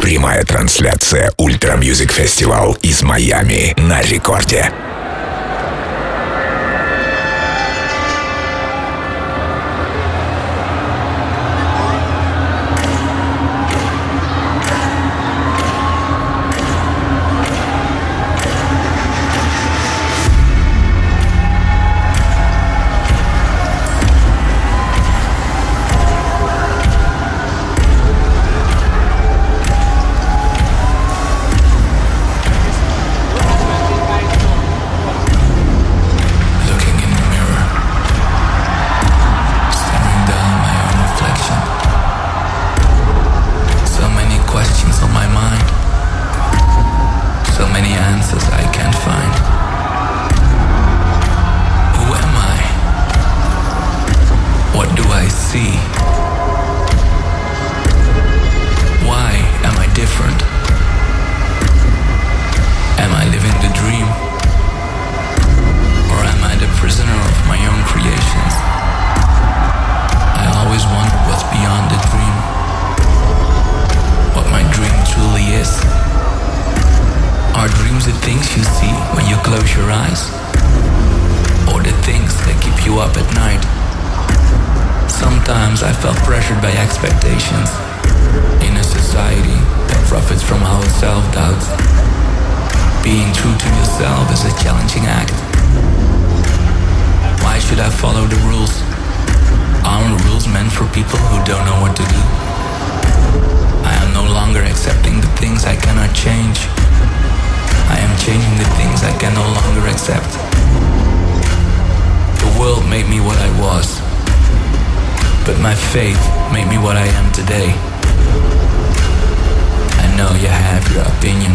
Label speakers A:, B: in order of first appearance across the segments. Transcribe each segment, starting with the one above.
A: Прямая трансляция Ультра Мьюзик Фестивал из Майами на рекорде.
B: world made me what I was, but my faith made me what I am today. I know you have your opinion,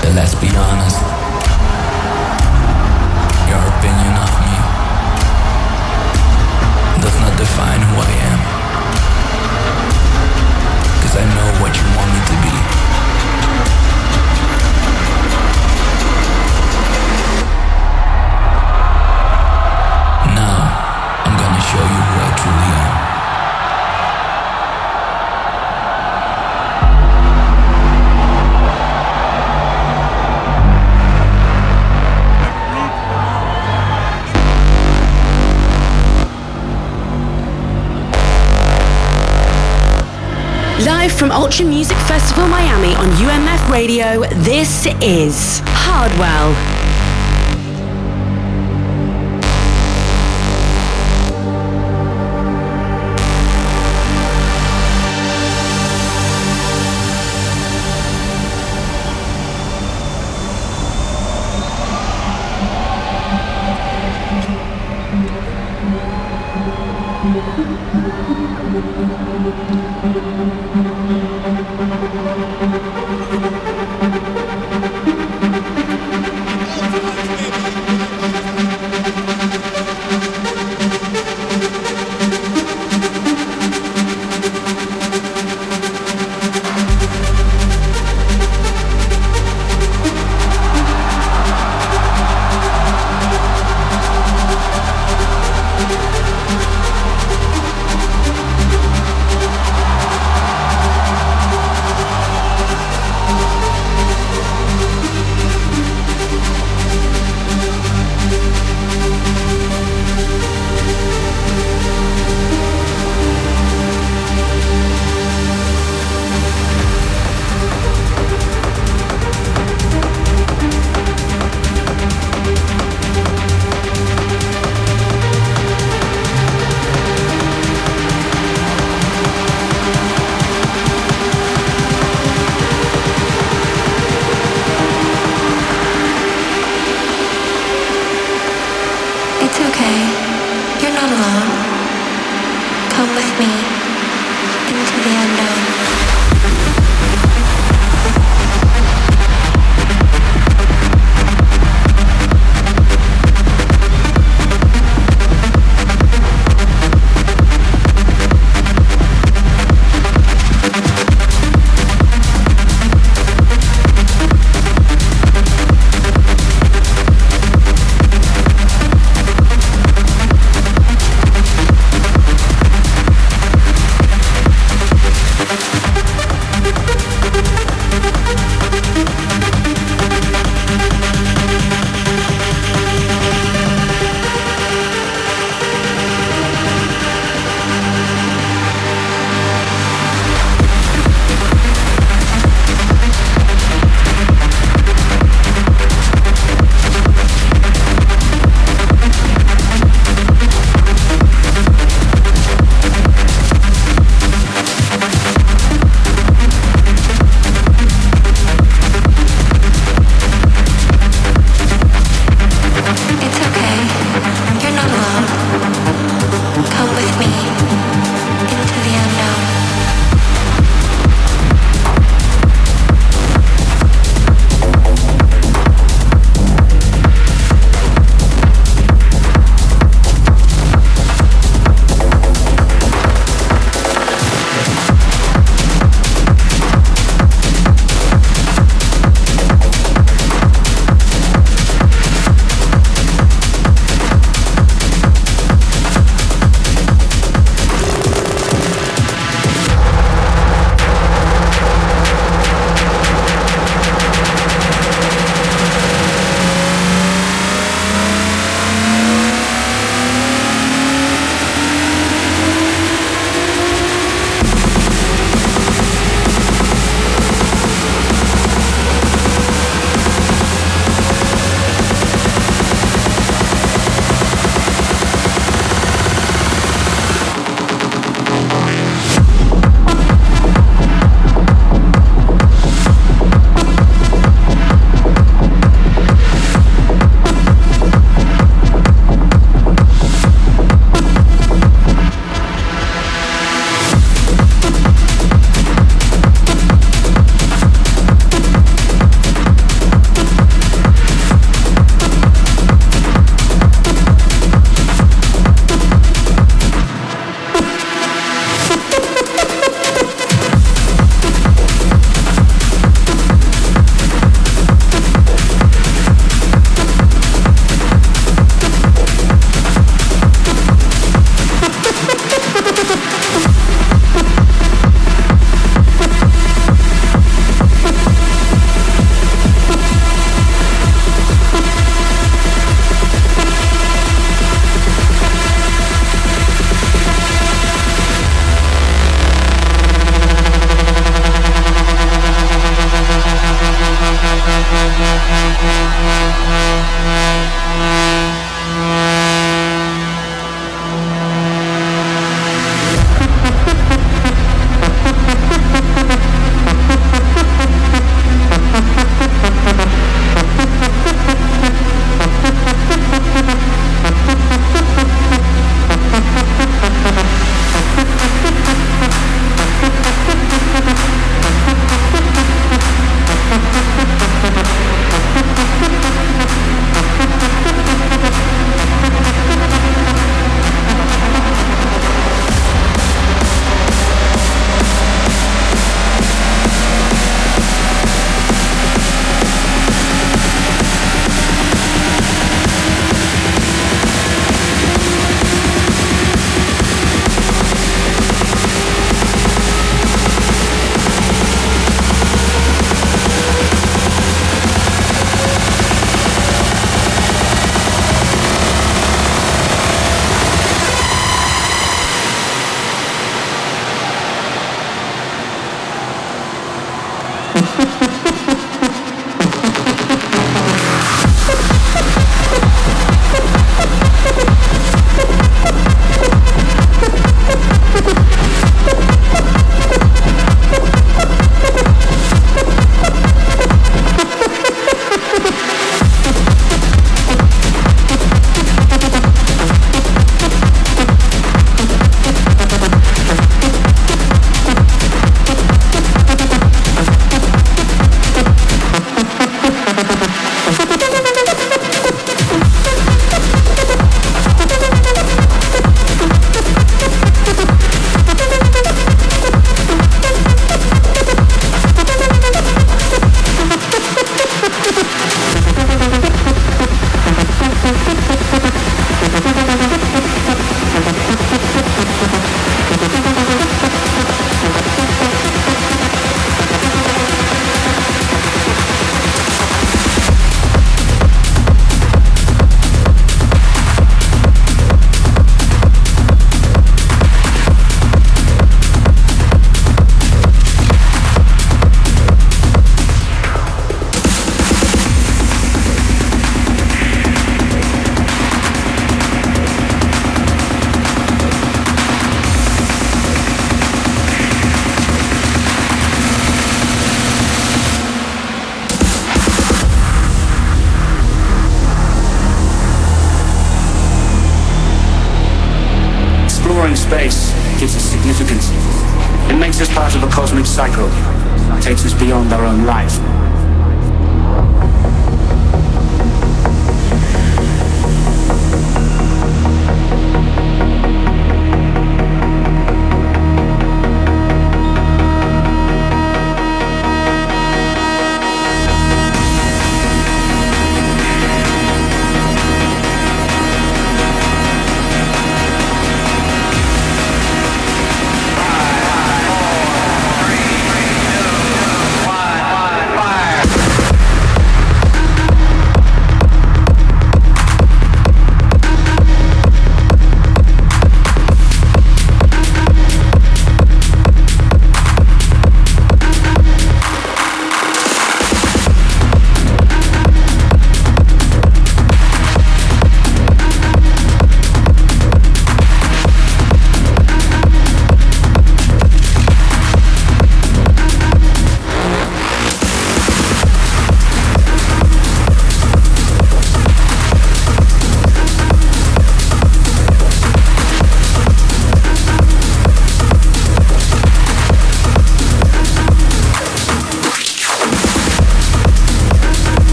B: but let's be honest. Your opinion of me does not define who I am. Cause I know what you want me to be. show you where.
C: Live from Ultra Music Festival Miami on UMF Radio, this is Hardwell.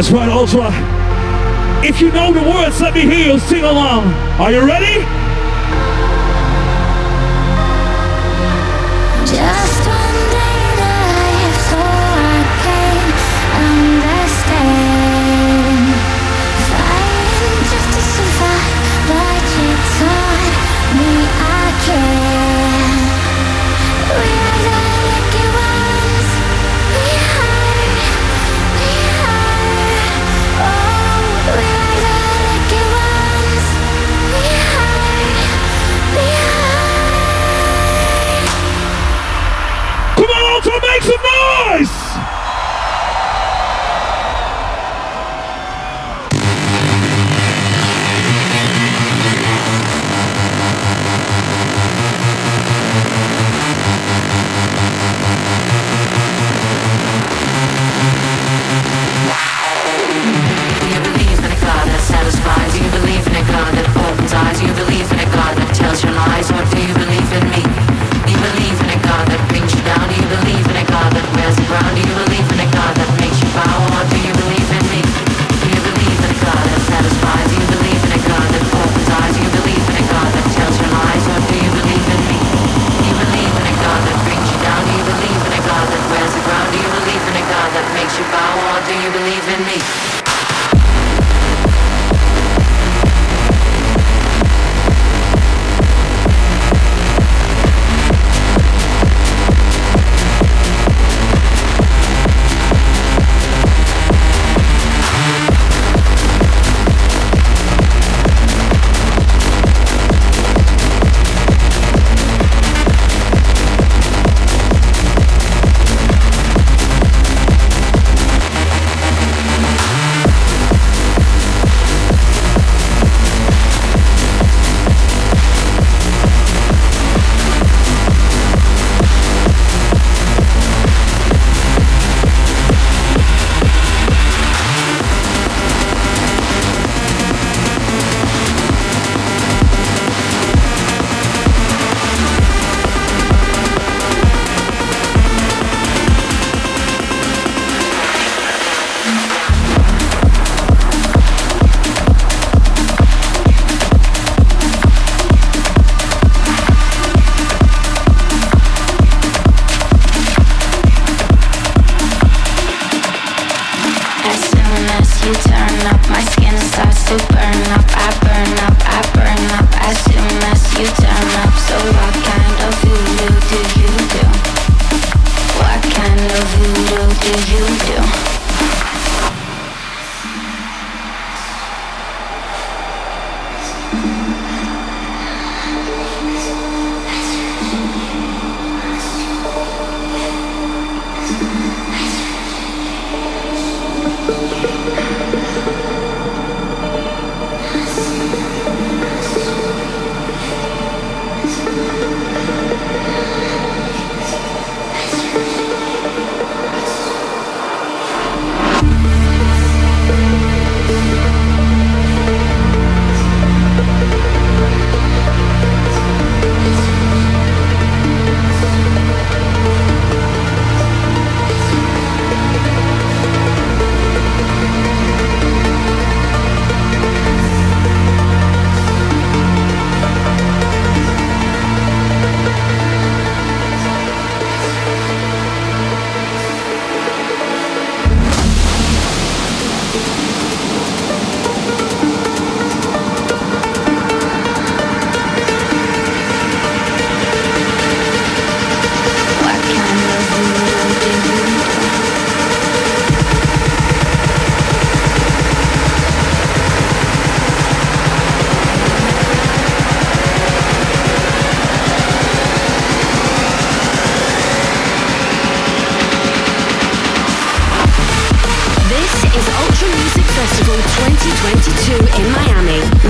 D: That's right, Ultra. If you know the words, let me hear you sing along. Are you ready? make some noise!
C: 2022 in Miami.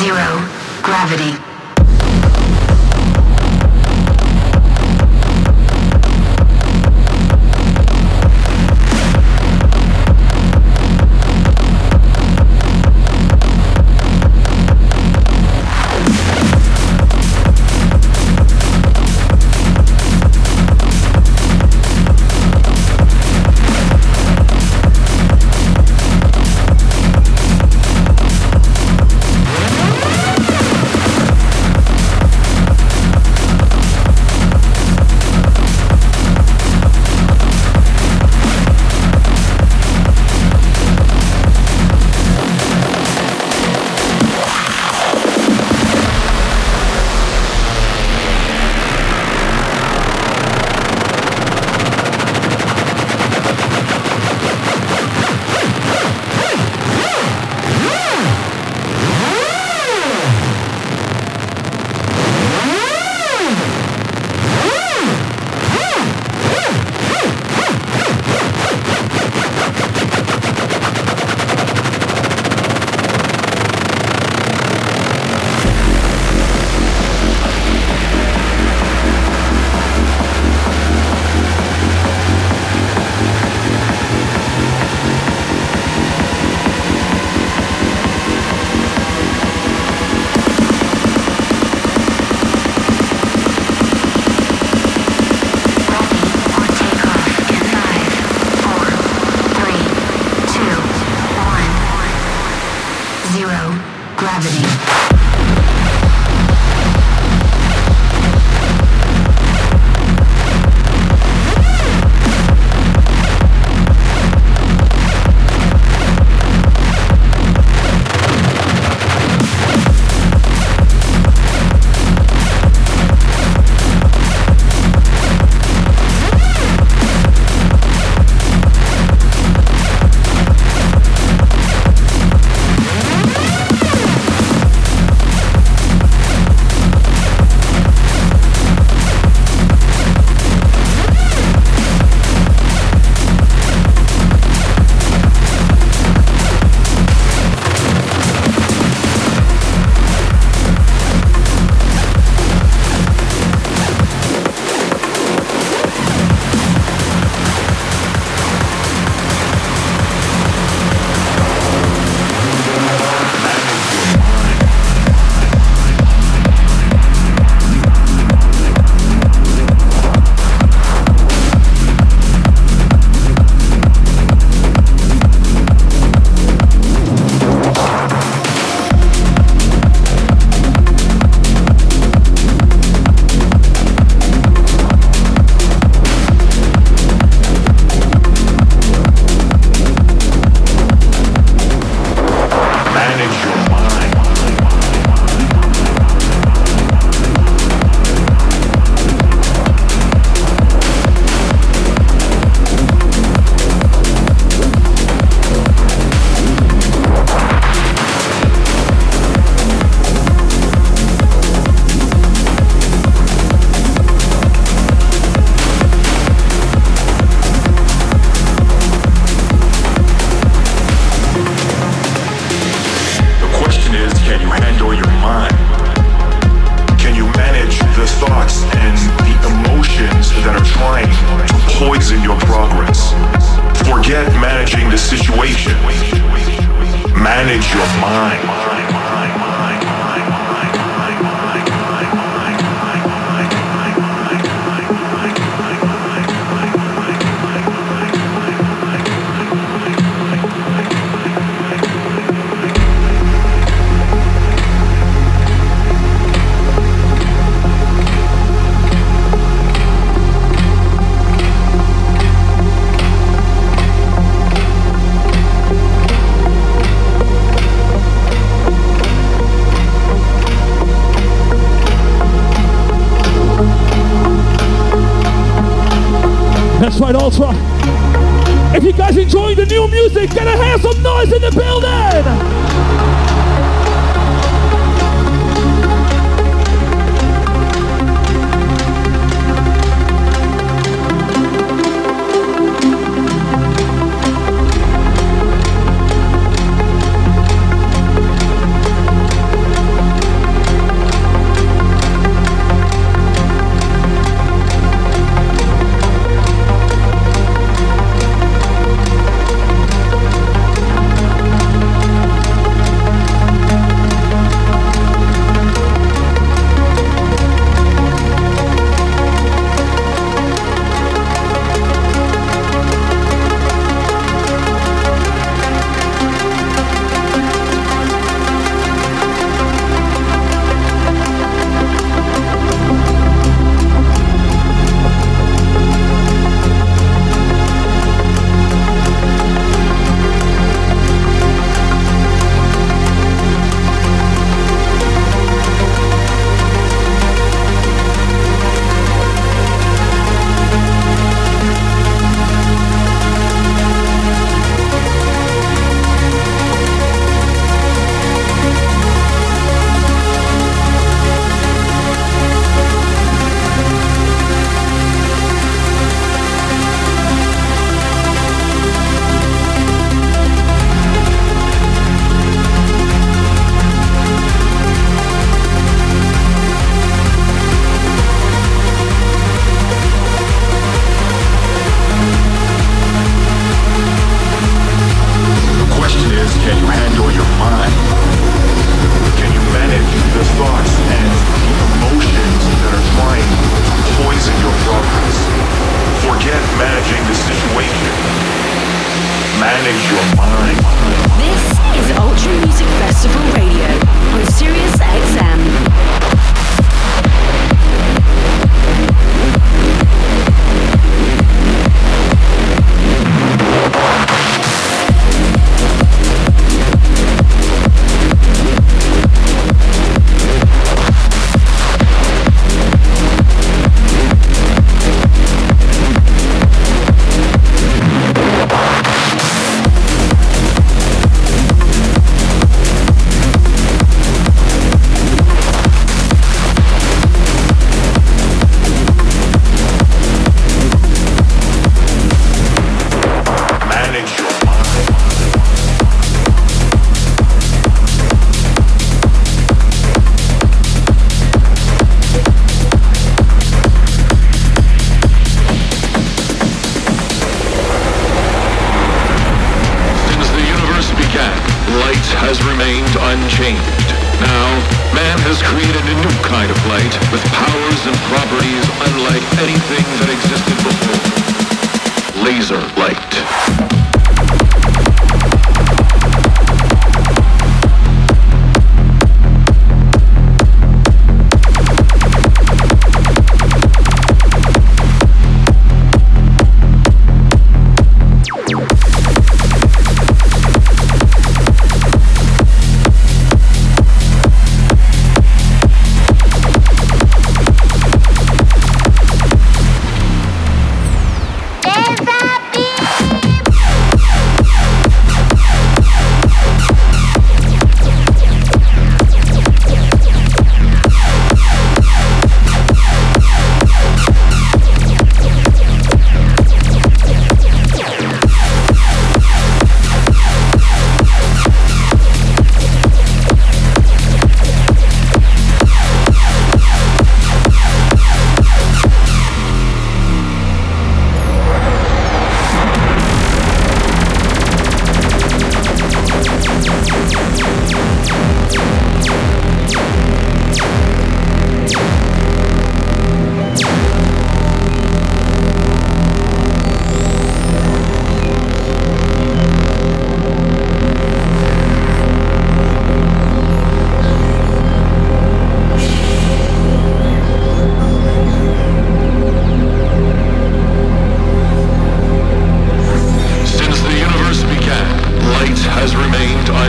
E: Zero. Gravity.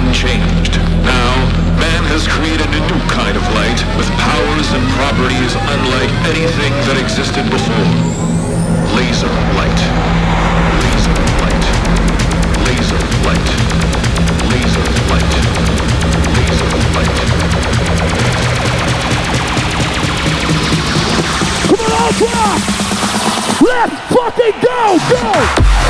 F: unchanged. Now, man has created a new kind of light with powers and properties unlike anything that existed before. Laser light. Laser light. Laser light. Laser light. Laser light.
D: Come on, Ultra! Let's fucking go! Go!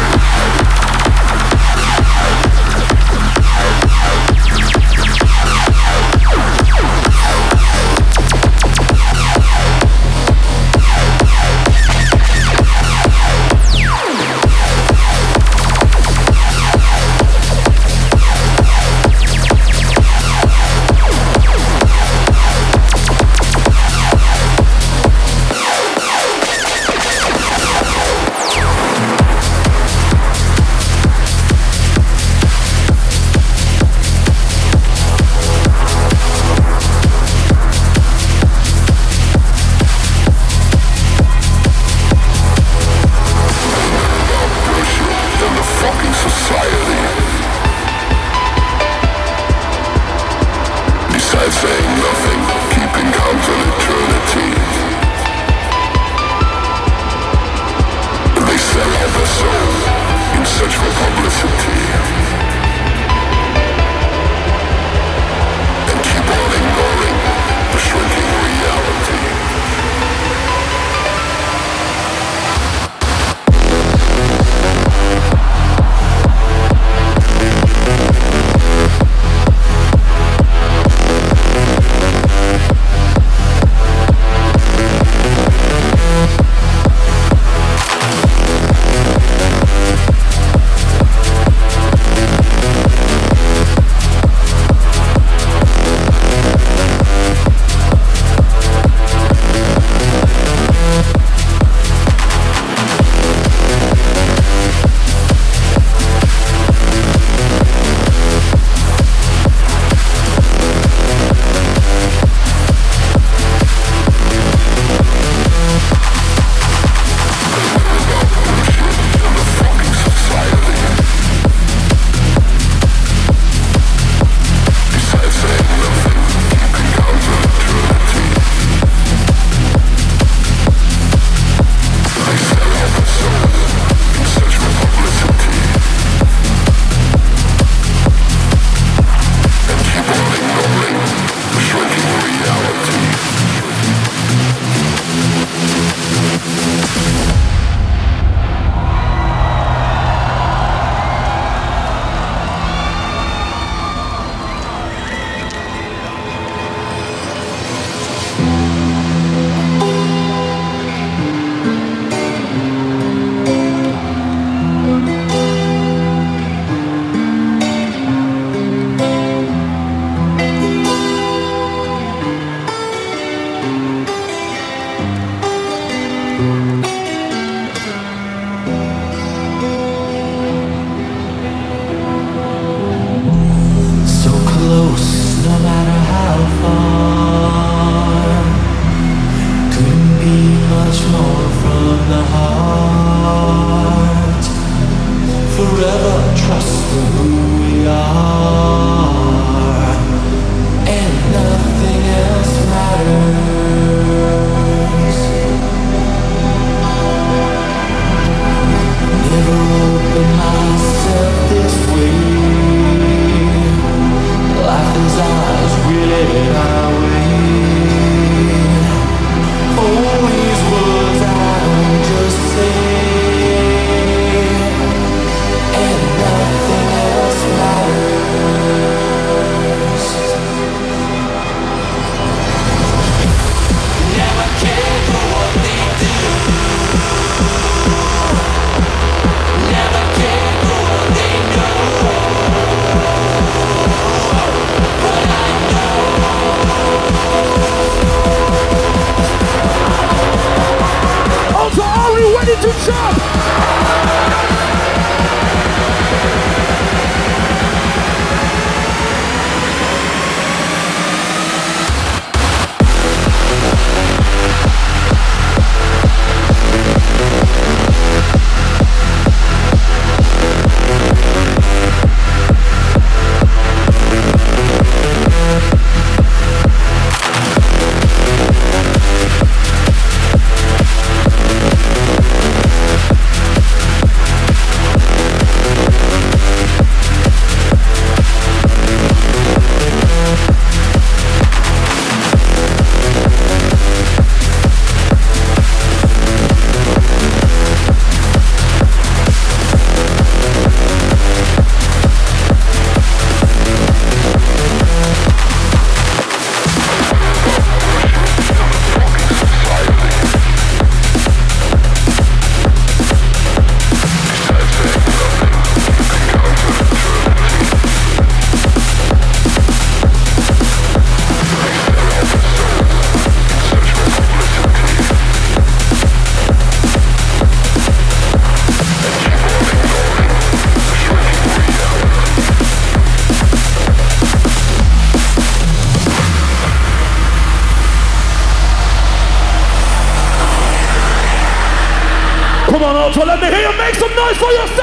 D: For yourself!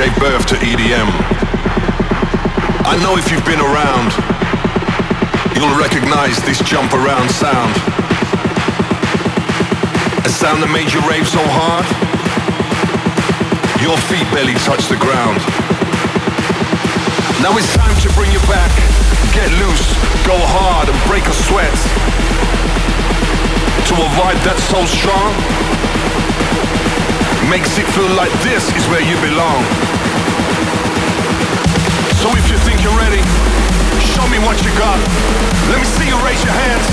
G: gave birth to EDM. I know if you've been around, you'll recognize this jump around sound. A sound that made you rave so hard, your feet barely touch the ground. Now it's time to bring you back, get loose, go hard and break a sweat. To a vibe that's so strong, makes it feel like this is where you belong. So if you think you're ready, show me what you got. Let me see you raise your hands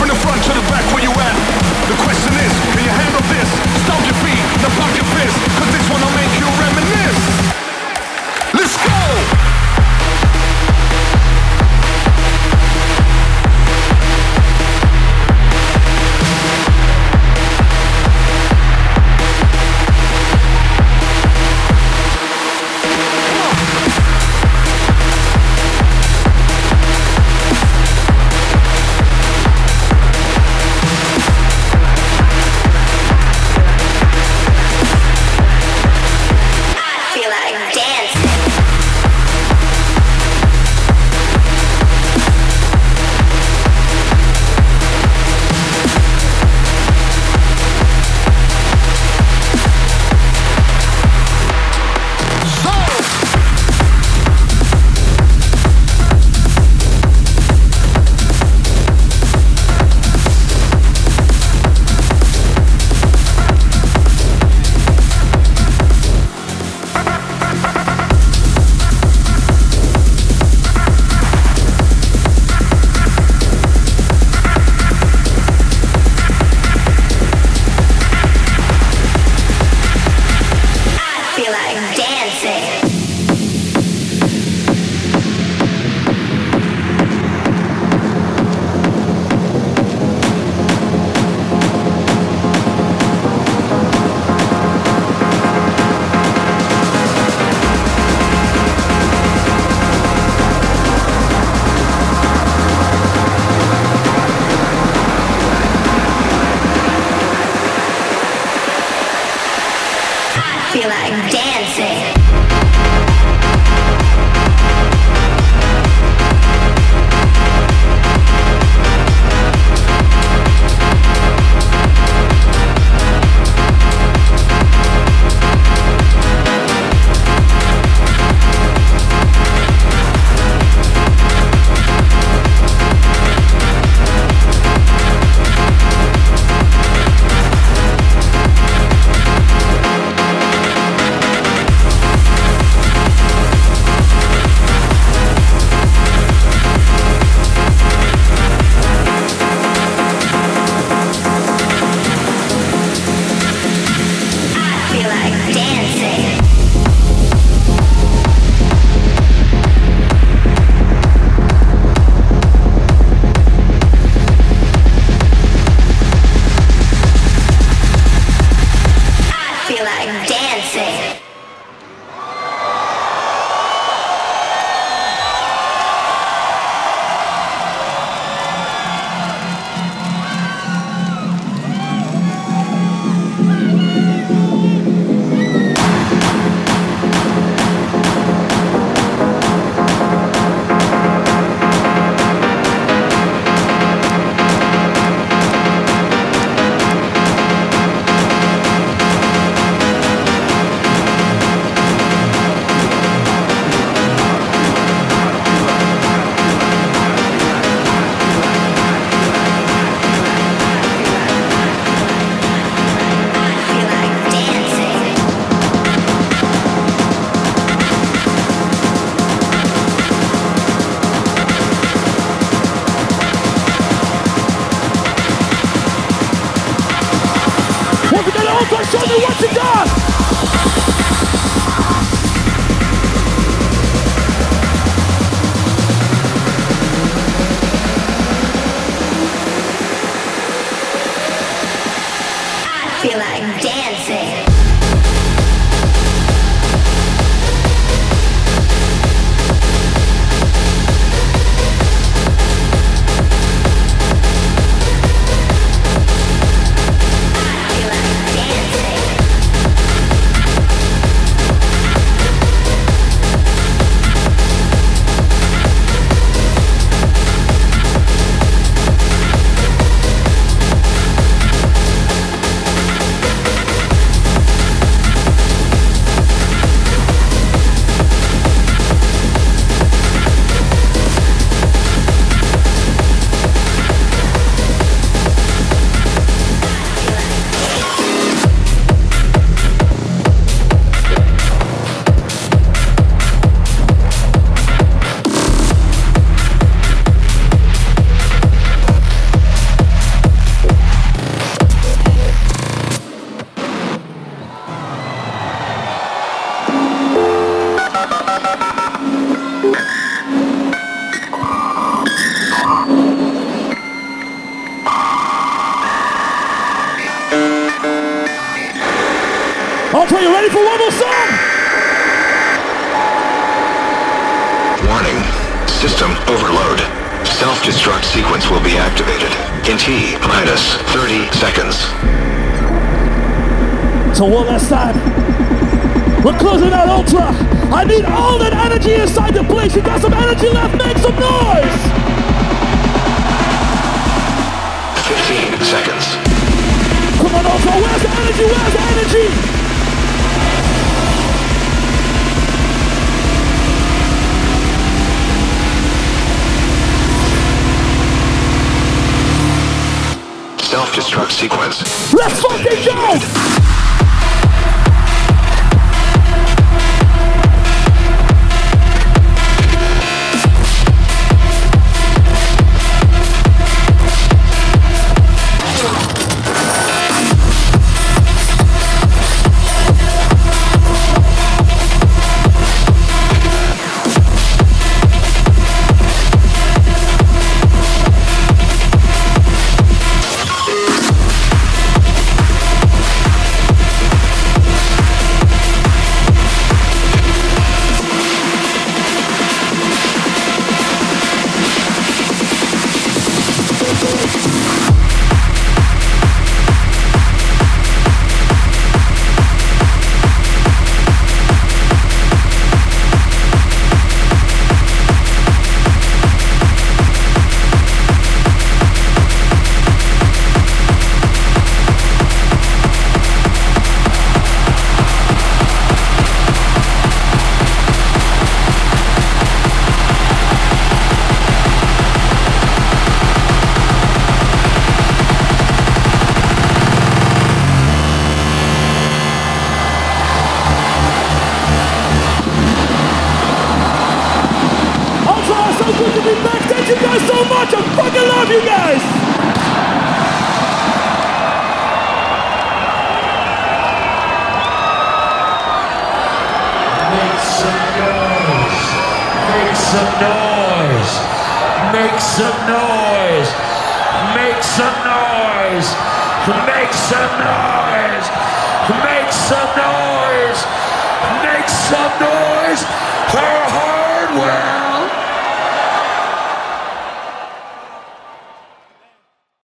G: from the front to the back where you at. The question is, can you handle this? Stomp your feet, now pump your fist, cause this one I'm